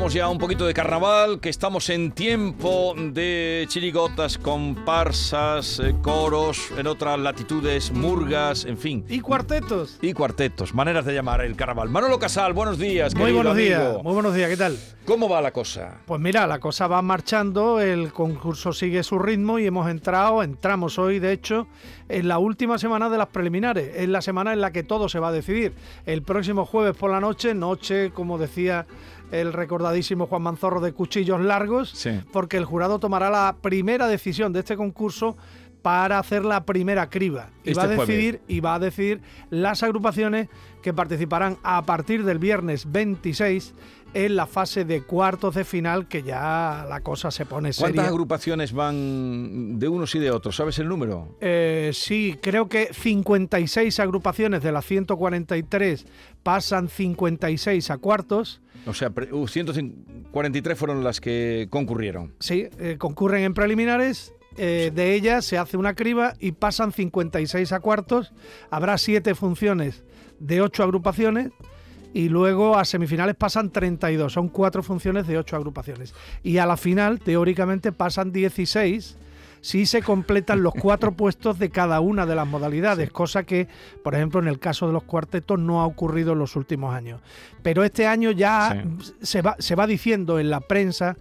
Vamos ya a un poquito de carnaval, que estamos en tiempo de chirigotas, comparsas, eh, coros, en otras latitudes, murgas, en fin. Y cuartetos. Y cuartetos, maneras de llamar el carnaval. Manolo Casal, buenos días. Muy buenos días, muy buenos días, ¿qué tal? ¿Cómo va la cosa? Pues mira, la cosa va marchando, el concurso sigue su ritmo y hemos entrado, entramos hoy de hecho, en la última semana de las preliminares. Es la semana en la que todo se va a decidir. El próximo jueves por la noche, noche, como decía el recordadísimo Juan Manzorro de Cuchillos Largos, Sí. porque el jurado tomará la primera decisión de este concurso para hacer la primera criba. Y Este va a decidir y va a decidir las agrupaciones que participarán a partir del viernes 26 en la fase de cuartos de final, que ya la cosa se pone ¿Cuántas seria. agrupaciones van de unos y de otros? ¿Sabes el número? Eh, sí, creo que 56 agrupaciones de las 143 pasan 56 a cuartos. O sea, pre- uh, 143 fueron las que concurrieron. Sí, eh, concurren en preliminares. eh, de ellas se hace una criba y pasan 56 a cuartos. Habrá siete funciones de ocho agrupaciones. Y luego a semifinales pasan 32. Son cuatro funciones de ocho agrupaciones. Y a la final, teóricamente, pasan 16 si se completan los cuatro puestos de cada una de las modalidades, cosa que, por ejemplo, en el caso de los cuartetos no ha ocurrido en los últimos años. Pero este año ya se, va, se va diciendo en la prensa,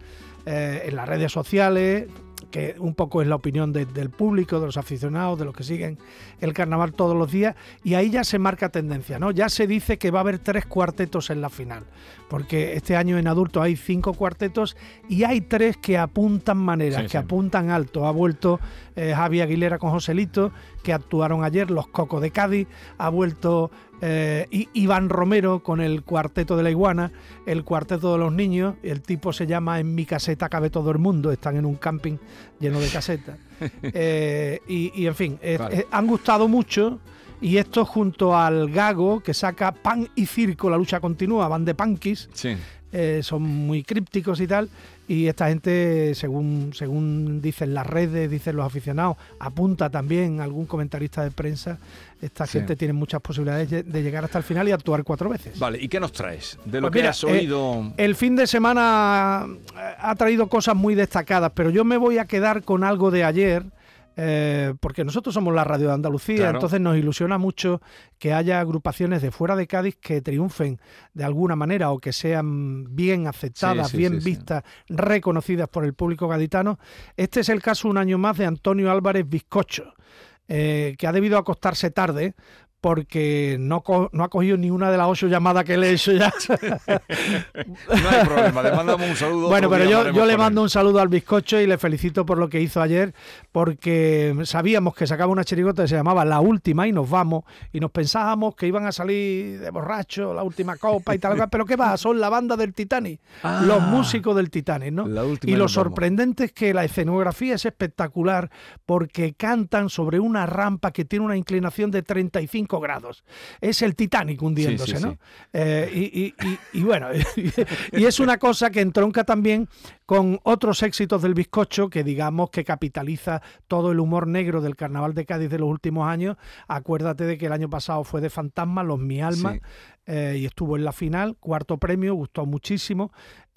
eh, en las redes sociales, que un poco es la opinión de- del público, de los aficionados, de los que siguen el carnaval todos los días, y ahí ya se marca tendencia, ¿no? Ya se dice que va a haber tres cuartetos en la final, porque este año en adultos hay cinco cuartetos y hay tres que apuntan maneras, Sí, que sí. apuntan alto. Ha vuelto eh, Javi Aguilera con Joselito, que actuaron ayer los Cocos de Cádiz, ha vuelto eh, Iván Romero con el cuarteto de la iguana, el cuarteto de los niños, el tipo se llama En mi caseta cabe todo el mundo, están en un camping lleno de casetas. Eh, y, y, en fin, Vale. han gustado mucho. Y esto junto al Gago, que saca Pan y Circo, la lucha continúa, van de punkis, Sí. Eh, son muy crípticos y tal. Y esta gente, según, según dicen las redes, dicen los aficionados, apunta también algún comentarista de prensa, esta Sí. gente tiene muchas posibilidades de- llegar hasta el final y actuar cuatro veces. Vale, ¿y qué nos traes? De lo Pues que mira, has eh, oído. El fin de semana eh, ha traído cosas muy destacadas, pero yo me voy a quedar con algo de ayer. Eh, porque nosotros somos la radio de Andalucía, Claro. entonces nos ilusiona mucho que haya agrupaciones de fuera de Cádiz que triunfen de alguna manera o que sean bien aceptadas, Sí, sí, bien sí, vistas, reconocidas por el público gaditano. Este es el caso un año más de Antonio Álvarez Bizcocho, eh, que ha debido acostarse tarde porque no, no ha cogido ni una de las ocho llamadas que le he hecho ya. No hay problema, le mandamos un saludo. Bueno, pero yo, yo le mando un saludo al bizcocho y le felicito por lo que hizo ayer, porque sabíamos que sacaba una chirigota que se llamaba La Última y nos vamos, y nos pensábamos que iban a salir de borracho, la última copa y tal, pero ¿qué va? Son la banda del Titanic, Ah. los músicos del Titanic, ¿no? La última Y lo vamos. sorprendente es que la escenografía es espectacular porque cantan sobre una rampa que tiene una inclinación de 35 grados. Es el Titanic hundiéndose, Sí, sí, ¿no? sí. Eh, y, y- y- y bueno, y es una cosa que entronca también con otros éxitos del bizcocho que digamos que capitaliza todo el humor negro del carnaval de Cádiz de los últimos años. Acuérdate de que el año pasado fue de Fantasma, Los Mi Alma. Eh, y estuvo en la final, cuarto premio, gustó muchísimo.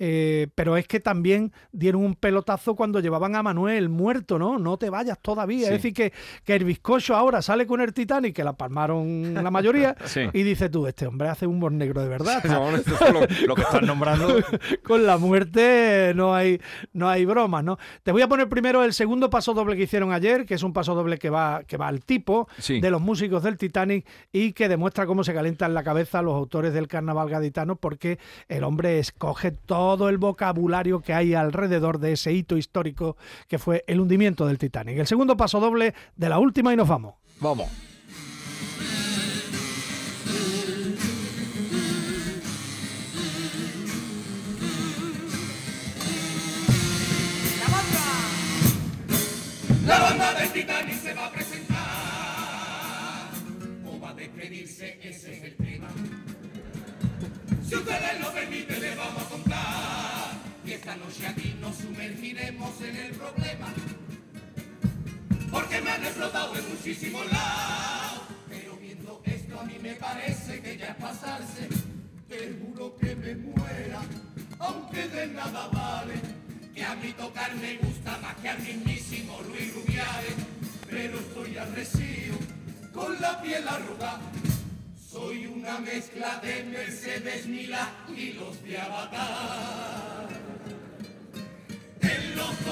eh, pero es que también dieron un pelotazo cuando llevaban a Manuel muerto, ¿no? No te vayas todavía. Sí. Es decir, que, que el bizcocho ahora sale con el Titanic, que la palmaron la mayoría, Sí. y dice tú, este hombre hace un humor negro de verdad. No, esto es lo, lo que estás nombrando. con la muerte no hay, no hay bromas, ¿no? Te voy a poner primero el segundo paso doble que hicieron ayer, que es un paso doble que va, que va al tipo Sí. de los músicos del Titanic y que demuestra cómo se calientan la cabeza los autores del carnaval gaditano, porque el hombre escoge todo el vocabulario que hay alrededor de ese hito histórico que fue el hundimiento del Titanic. El segundo paso doble de la última y nos vamos. Vamos. En el problema. han explotado en muchísimos lados. Pero viendo esto a mí me parece que ya es pasarse. Te juro que me muera, aunque de nada vale. Que a mí tocar me gusta más que al mismísimo Luis Rubiales. Pero estoy arrecido, con la piel arrugada. Soy una mezcla de Mercedes Mila y los de Avatar.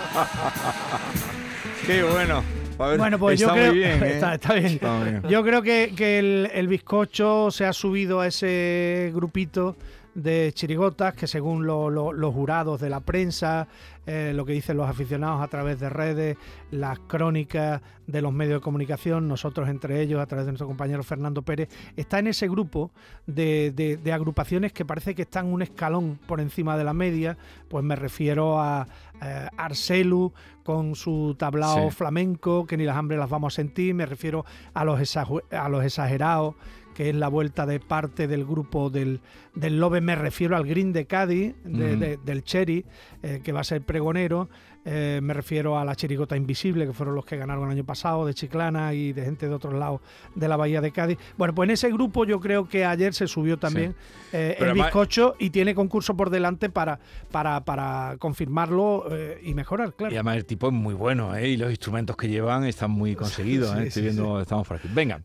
Qué bueno. A ver, Bueno, pues está yo creo muy bien. ¿eh? está, está bien. Está bien. Yo creo que, que el, el bizcocho se ha subido a ese grupito de chirigotas que según lo- lo- los jurados de la prensa, eh, lo que dicen los aficionados a través de redes, las crónicas de los medios de comunicación, nosotros entre ellos a través de nuestro compañero Fernando Pérez, está en ese grupo de, de- de agrupaciones que parece que están un escalón por encima de la media, pues me refiero a eh, Arcelu con su tablao Sí. flamenco, que ni las hambres las vamos a sentir, me refiero a los, exagu- a los exagerados, que es la vuelta de parte del grupo del, del Lobe, me refiero al Green de Cádiz, de- del Cherry, eh, que va a ser pregonero, eh, me refiero a la Chirigota Invisible, que fueron los que ganaron el año pasado, de Chiclana y de gente de otros lados de la Bahía de Cádiz. Bueno, pues en ese grupo yo creo que ayer se subió también eh, el además- bizcocho y tiene concurso por delante para, para, para confirmarlo eh, y mejorar, claro. Y además el tipo es muy bueno, ¿eh? Y los instrumentos que llevan están muy conseguidos, sí, ¿eh? Estoy viendo, estamos por aquí. Venga.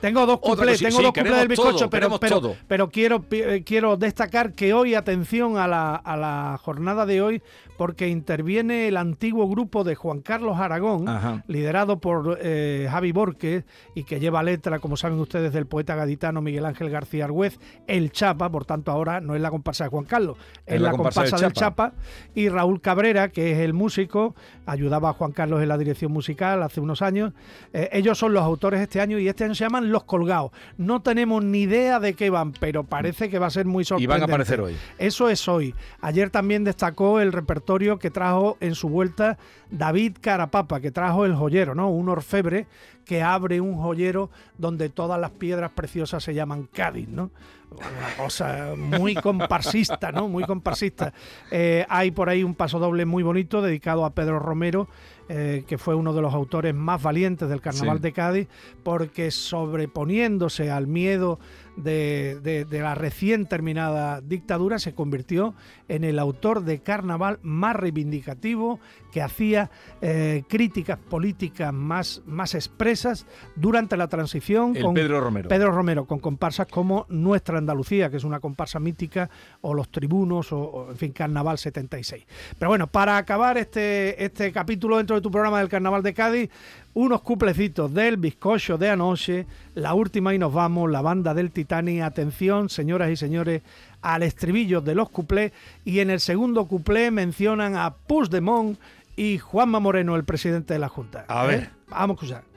Tengo dos cuplés, tengo dos cuplés del bizcocho, todo, pero, pero, todo. pero quiero, quiero destacar que hoy, atención a la, a la jornada de hoy, porque interviene el antiguo grupo de Juan Carlos Aragón, Ajá. liderado por eh, Javi Borges, y que lleva letra, como saben ustedes, del poeta gaditano Miguel Ángel García Argüez, el Chapa, por tanto ahora no es la comparsa de Juan Carlos, es, la, comparsa, del, Chapa. y Raúl Cabrera, que es el músico, ayudaba a Juan Carlos en la dirección musical hace unos años. Eh, ellos son los autores este año y este año se llaman Los Colgados. No tenemos ni idea de qué van, pero parece que va a ser muy Y sorprendente. van a aparecer hoy. Eso es hoy. Ayer también destacó el repertorio que trajo en su vuelta David Carapapa, que trajo el joyero, ¿no? Un orfebre que abre un joyero donde todas las piedras preciosas se llaman Cádiz, ¿no? Una cosa muy comparsista, ¿no? Muy comparsista. Eh, hay por ahí un paso doble muy bonito dedicado a Pedro Romero, eh, que fue uno de los autores más valientes del Carnaval Sí. de Cádiz, porque sobreponiéndose al miedo de, de- de la recién terminada dictadura, se convirtió en el autor de carnaval más reivindicativo, que hacía eh, críticas políticas más, más expresas durante la transición. El Pedro Romero. Pedro Romero, con comparsas como Nuestra Andalucía, que es una comparsa mítica, o Los Tribunos, o, o, en fin, Carnaval 76. Pero bueno, para acabar este, este capítulo dentro de tu programa del Carnaval de Cádiz, unos cuplecitos del bizcocho de anoche, la última y nos vamos, la banda del Titanic. Atención, señoras y señores, al estribillo de los cuplés. Y en el segundo cuplé mencionan a Puigdemont y Juanma Moreno, el presidente de la Junta. A ver. Vamos a escuchar.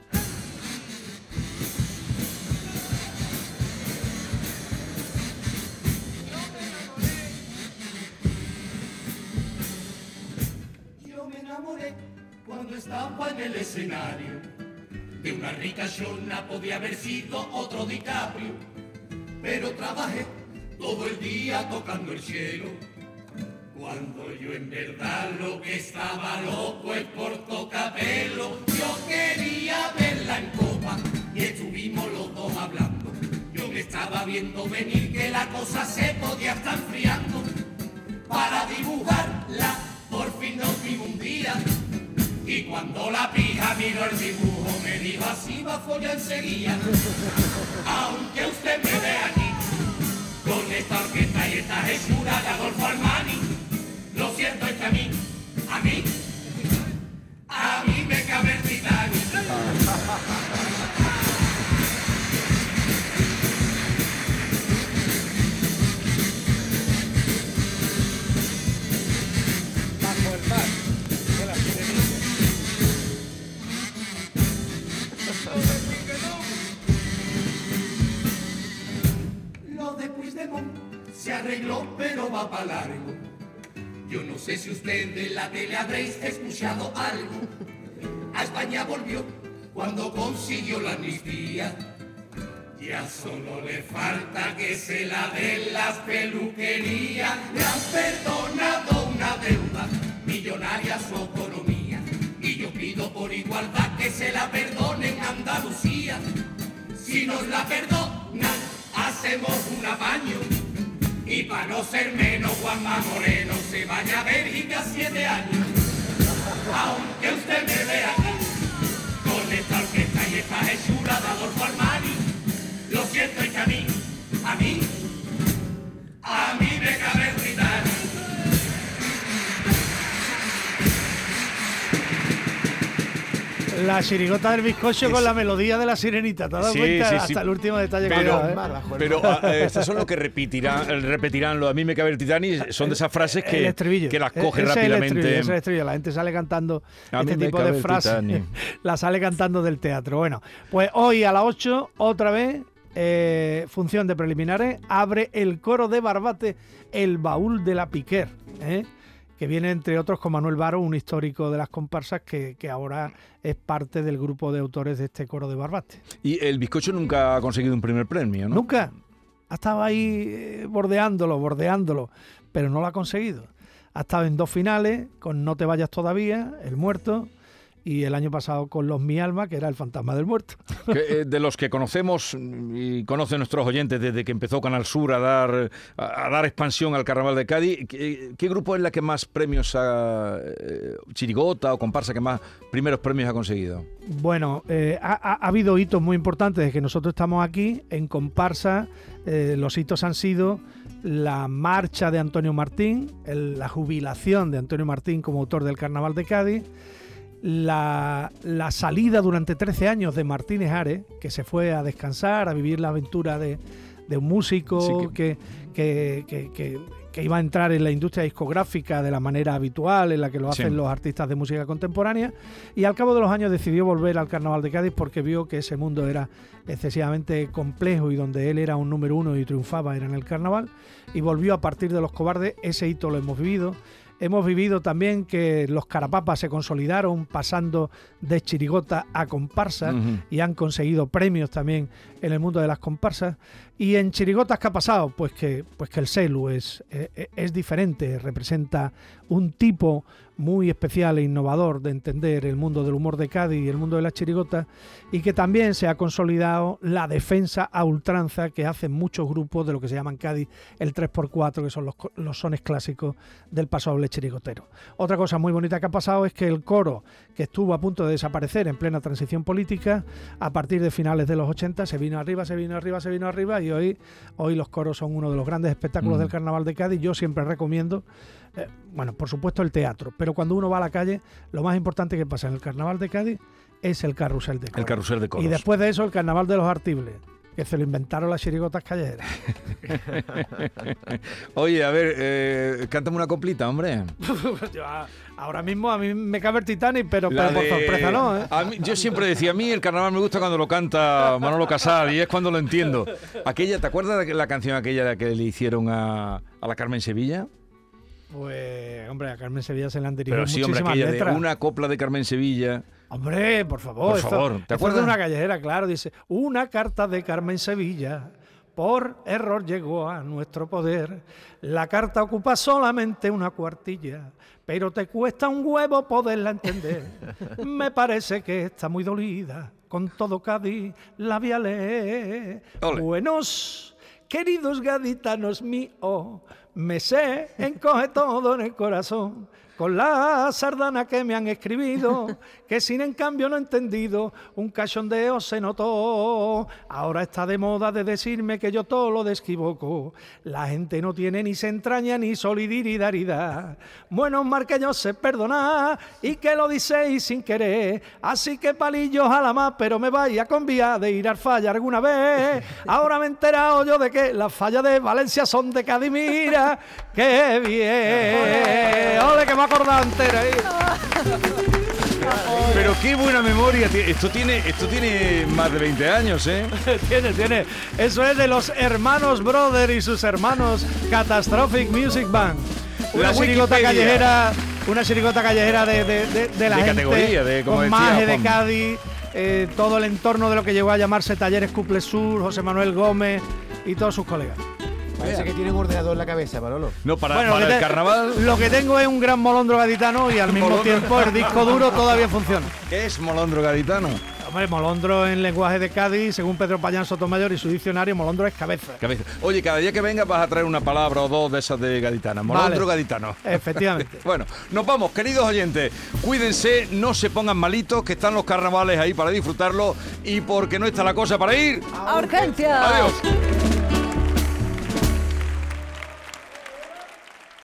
Cuando estaba en el escenario de una rica chona, podía haber sido otro DiCaprio, pero trabajé todo el día tocando el cielo. Cuando yo en verdad lo que estaba loco es por tocapelo, yo quería verla en copa y estuvimos los dos hablando. Yo me estaba viendo venir que la cosa se podía estar enfriando para dibujarla. Por fin nos vimos un día. Y cuando la pija miró el dibujo me dijo así va a follar enseguida. Aunque usted me ve aquí con esta orquesta y esta hechura de Adolfo Armani, lo siento es que a mí, a mí, a mí me cabe el titán. Largo. Yo no sé si usted de la tele habréis escuchado algo. A España volvió cuando consiguió la amnistía. Ya solo le falta que se la den las peluquerías. Le han perdonado una deuda millonaria su autonomía. Y yo pido por igualdad que se la perdonen Andalucía. Si nos la perdonan, hacemos un apaño. Y para no ser menos, Juanma Moreno se vaya a Bélgica siete años. Aunque usted me vea con esta orquesta y esta hechura de Adolfo Armani, lo siento La chirigota del bizcocho con la melodía de la sirenita. ¿Te has dado Sí, cuenta? sí, Hasta sí. el último detalle que Pero, ha dado, ¿eh? pero ah, eh, estas son lo que repetirán, repetirán lo a mí me cabe el titani, son de esas frases que, que las E- coge ese es el estribillo, rápidamente. ese es el estribillo. La gente sale cantando A este tipo de frases. Titanic. la sale cantando del teatro. Bueno, pues hoy a las 8, otra vez, eh, función de preliminares, abre el coro de Barbate, el baúl de la Piquer. ¿eh? Que viene entre otros con Manuel Varo, un histórico de las comparsas que, que ahora es parte del grupo de autores de este coro de Barbate. Y el bizcocho nunca ha conseguido un primer premio, ¿no? Nunca. Ha estado ahí eh, bordeándolo, bordeándolo, pero no lo ha conseguido. Ha estado en dos finales, con No te vayas todavía, El muerto, y el año pasado con Los Mi Alma, que era el fantasma del muerto. Que, eh, de los que conocemos y conocen nuestros oyentes desde que empezó Canal Sur a dar a, a dar expansión al Carnaval de Cádiz, ¿qué, qué grupo es la que más premios ha eh, chirigota o comparsa que más primeros premios ha conseguido? Bueno, eh, ha, ha- ha habido hitos muy importantes desde que nosotros estamos aquí. En comparsa, los hitos han sido la marcha de Antonio Martín, el- la jubilación de Antonio Martín como autor del Carnaval de Cádiz, la, la salida durante 13 años de Martínez Ares, que se fue a descansar, a vivir la aventura de, de un músico que, que, que- que- que iba a entrar en la industria discográfica de la manera habitual en la que lo Sí. hacen los artistas de música contemporánea y al cabo de los años decidió volver al Carnaval de Cádiz porque vio que ese mundo era excesivamente complejo y donde él era un número uno y triunfaba era en el Carnaval y volvió a partir de los cobardes, ese hito lo hemos vivido. Hemos vivido también que los carapapas se consolidaron pasando de chirigota a comparsa y han conseguido premios también en el mundo de las comparsas. Y en chirigotas, ¿qué ha pasado? Pues que, pues que el Selu es, eh, es diferente, representa un tipo muy especial e innovador de entender el mundo del humor de Cádiz y el mundo de las chirigotas y que también se ha consolidado la defensa a ultranza que hacen muchos grupos de lo que se llama en Cádiz el 3x4, que son los, los sones clásicos del paso doble chirigotero. Otra cosa muy bonita que ha pasado es que el coro, que estuvo a punto de desaparecer en plena transición política, a partir de finales de los 80 se vino arriba, se vino arriba, se vino arriba y hoy, hoy los coros son uno de los grandes espectáculos Mm. del Carnaval de Cádiz. Yo siempre recomiendo, eh, bueno, por supuesto el teatro, pero cuando uno va a la calle, lo más importante que pasa en el Carnaval de Cádiz es el carrusel de El coros. carrusel de coros. Y después de eso el Carnaval de los Artibles, que se lo inventaron las chirigotas callejeras. Oye, a ver, eh, cántame una coplita, hombre. Yo, ahora mismo a mí me cabe el Titanic, pero, pero por sorpresa no, ¿eh? a mí- yo siempre decía, a mí el carnaval me gusta cuando lo canta Manolo Casal y es cuando lo entiendo. Aquella, ¿te acuerdas de la canción aquella que le hicieron a, a la Carmen Sevilla? Pues, hombre, a Carmen Sevilla se le han dirigido Pero sí, hombre, aquella de letras. una copla de Carmen Sevilla. Hombre, por favor. Por esto- favor, ¿te acuerdas? de una callejera, claro. Dice, una carta de Carmen Sevilla. Por error llegó a nuestro poder. La carta ocupa solamente una cuartilla, pero te cuesta un huevo poderla entender. Me parece que está muy dolida. Con todo Cádiz la voy a leer. Buenos, queridos gaditanos míos, me sé, encoge todo en el corazón. Con la sardana que me han escribido, que sin en cambio no he entendido, un cachondeo se notó. Ahora está de moda de decirme que yo todo lo desquivoco. La gente no tiene ni se entraña ni solidaridad. Bueno, mar que yo sé perdonar y que lo diceis sin querer. Así que palillos a la más, pero me vaya con vía de ir al falla alguna vez. Ahora me he enterado yo de que las fallas de Valencia son de Cádiz. Mira, qué bien. Ole, que me entera ahí. Pero qué buena memoria. tiene- Esto tiene, esto tiene más de 20 años, ¿eh? tiene, tiene. Eso es de los hermanos Brother y sus hermanos Catastrophic Music Band. Una La chirigota callejera, una chirigota callejera de, de, de- de la De gente, categoría, de, como con maje de. Cádiz, eh, todo el entorno de lo que llegó a llamarse Talleres Cuple Sur, José Manuel Gómez y todos sus colegas. Parece que tiene un ordenador en la cabeza, Manolo. No, para, Bueno, el te- carnaval. Lo que tengo es un gran molondro gaditano y al mismo Molondro. tiempo el disco duro todavía funciona. ¿Qué es molondro gaditano? Hombre, molondro en lenguaje de Cádiz, según Pedro Payán Sotomayor y su diccionario, molondro es cabeza. Cabeza. Oye, cada día que vengas vas a traer una palabra o dos de esas de gaditana. Molondro Vale. gaditano. Efectivamente. Bueno, nos vamos, queridos oyentes. Cuídense, no se pongan malitos, que están los carnavales ahí para disfrutarlo y porque no está la cosa para ir. ¡A urgencia! Adiós.